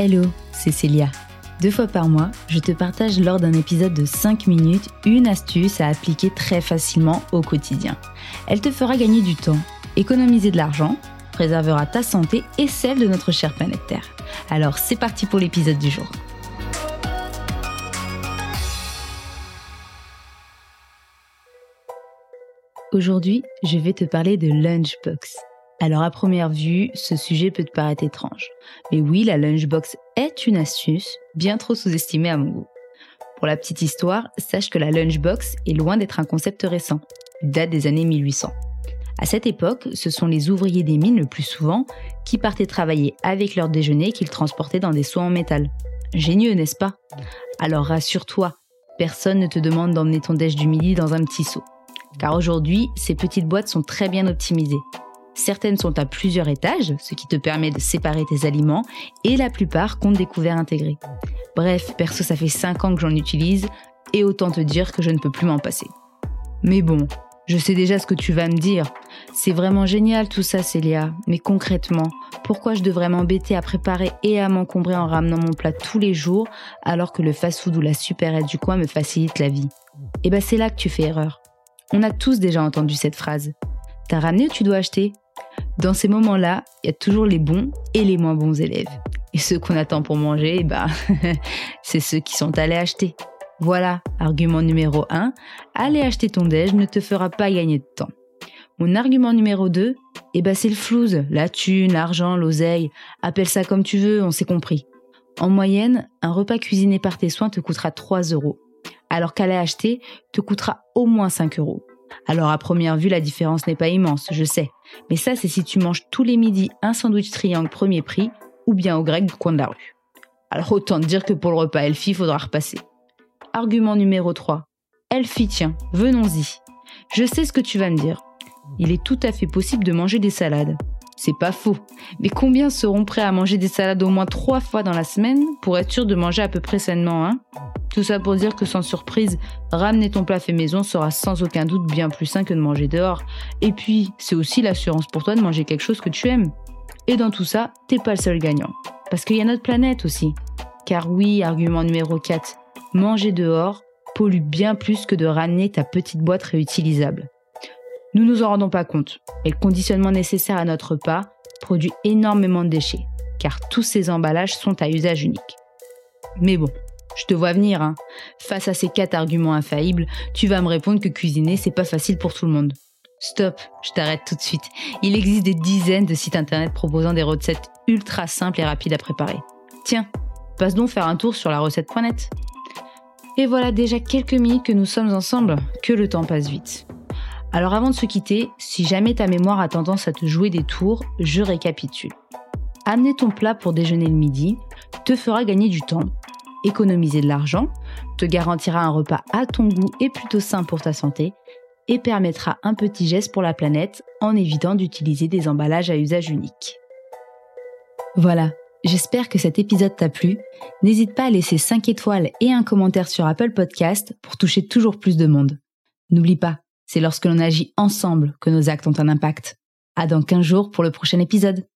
Hello, c'est Célia. Deux fois par mois, je te partage lors d'un épisode de 5 minutes une astuce à appliquer très facilement au quotidien. Elle te fera gagner du temps, économiser de l'argent, préservera ta santé et celle de notre chère planète Terre. Alors c'est parti pour l'épisode du jour. Aujourd'hui, je vais te parler de Lunchbox. Alors à première vue, ce sujet peut te paraître étrange. Mais oui, la lunchbox est une astuce bien trop sous-estimée à mon goût. Pour la petite histoire, sache que la lunchbox est loin d'être un concept récent. Date des années 1800. À cette époque, ce sont les ouvriers des mines le plus souvent qui partaient travailler avec leur déjeuner qu'ils transportaient dans des seaux en métal. Génieux, n'est-ce pas? Alors rassure-toi, personne ne te demande d'emmener ton déj du midi dans un petit seau. Car aujourd'hui, ces petites boîtes sont très bien optimisées. Certaines sont à plusieurs étages, ce qui te permet de séparer tes aliments, et la plupart comptent des couverts intégrés. Bref, perso, ça fait 5 ans que j'en utilise, et autant te dire que je ne peux plus m'en passer. Mais bon, je sais déjà ce que tu vas me dire. C'est vraiment génial tout ça, Célia. Mais concrètement, pourquoi je devrais m'embêter à préparer et à m'encombrer en ramenant mon plat tous les jours alors que le fast-food ou la supérette du coin me facilite la vie? Eh ben c'est là que tu fais erreur. On a tous déjà entendu cette phrase. T'as ramené ou tu dois acheter? Dans ces moments-là, il y a toujours les bons et les moins bons élèves. Et ceux qu'on attend pour manger, bah, c'est ceux qui sont allés acheter. Voilà, argument numéro 1, aller acheter ton déj ne te fera pas gagner de temps. Mon argument numéro 2, eh ben c'est le flouze, la thune, l'argent, l'oseille, appelle ça comme tu veux, on s'est compris. En moyenne, un repas cuisiné par tes soins te coûtera 3 euros, alors qu'aller acheter te coûtera au moins 5 euros. Alors à première vue, la différence n'est pas immense, je sais. Mais ça, c'est si tu manges tous les midis un sandwich triangle premier prix ou bien au grec du coin de la rue. Alors autant te dire que pour le repas Elfie, il faudra repasser. Argument numéro 3. Elfie, tiens, venons-y. Je sais ce que tu vas me dire. Il est tout à fait possible de manger des salades. C'est pas faux. Mais combien seront prêts à manger des salades au moins trois fois dans la semaine pour être sûr de manger à peu près sainement, hein? Tout ça pour dire que sans surprise, ramener ton plat fait maison sera sans aucun doute bien plus sain que de manger dehors. Et puis, c'est aussi l'assurance pour toi de manger quelque chose que tu aimes. Et dans tout ça, t'es pas le seul gagnant. Parce qu'il y a notre planète aussi. Car oui, argument numéro 4, manger dehors pollue bien plus que de ramener ta petite boîte réutilisable. Nous nous en rendons pas compte, mais le conditionnement nécessaire à notre repas produit énormément de déchets, car tous ces emballages sont à usage unique. Mais bon, je te vois venir, hein. Face à ces quatre arguments infaillibles, tu vas me répondre que cuisiner, c'est pas facile pour tout le monde. Stop, je t'arrête tout de suite. Il existe des dizaines de sites internet proposant des recettes ultra simples et rapides à préparer. Tiens, passe donc faire un tour sur la recette.net. Et voilà déjà quelques minutes que nous sommes ensemble, que le temps passe vite. Alors avant de se quitter, si jamais ta mémoire a tendance à te jouer des tours, je récapitule. Amener ton plat pour déjeuner le midi te fera gagner du temps, économiser de l'argent, te garantira un repas à ton goût et plutôt sain pour ta santé, et permettra un petit geste pour la planète en évitant d'utiliser des emballages à usage unique. Voilà, j'espère que cet épisode t'a plu. N'hésite pas à laisser 5 étoiles et un commentaire sur Apple Podcast pour toucher toujours plus de monde. N'oublie pas, c'est lorsque l'on agit ensemble que nos actes ont un impact. À dans 15 jours pour le prochain épisode.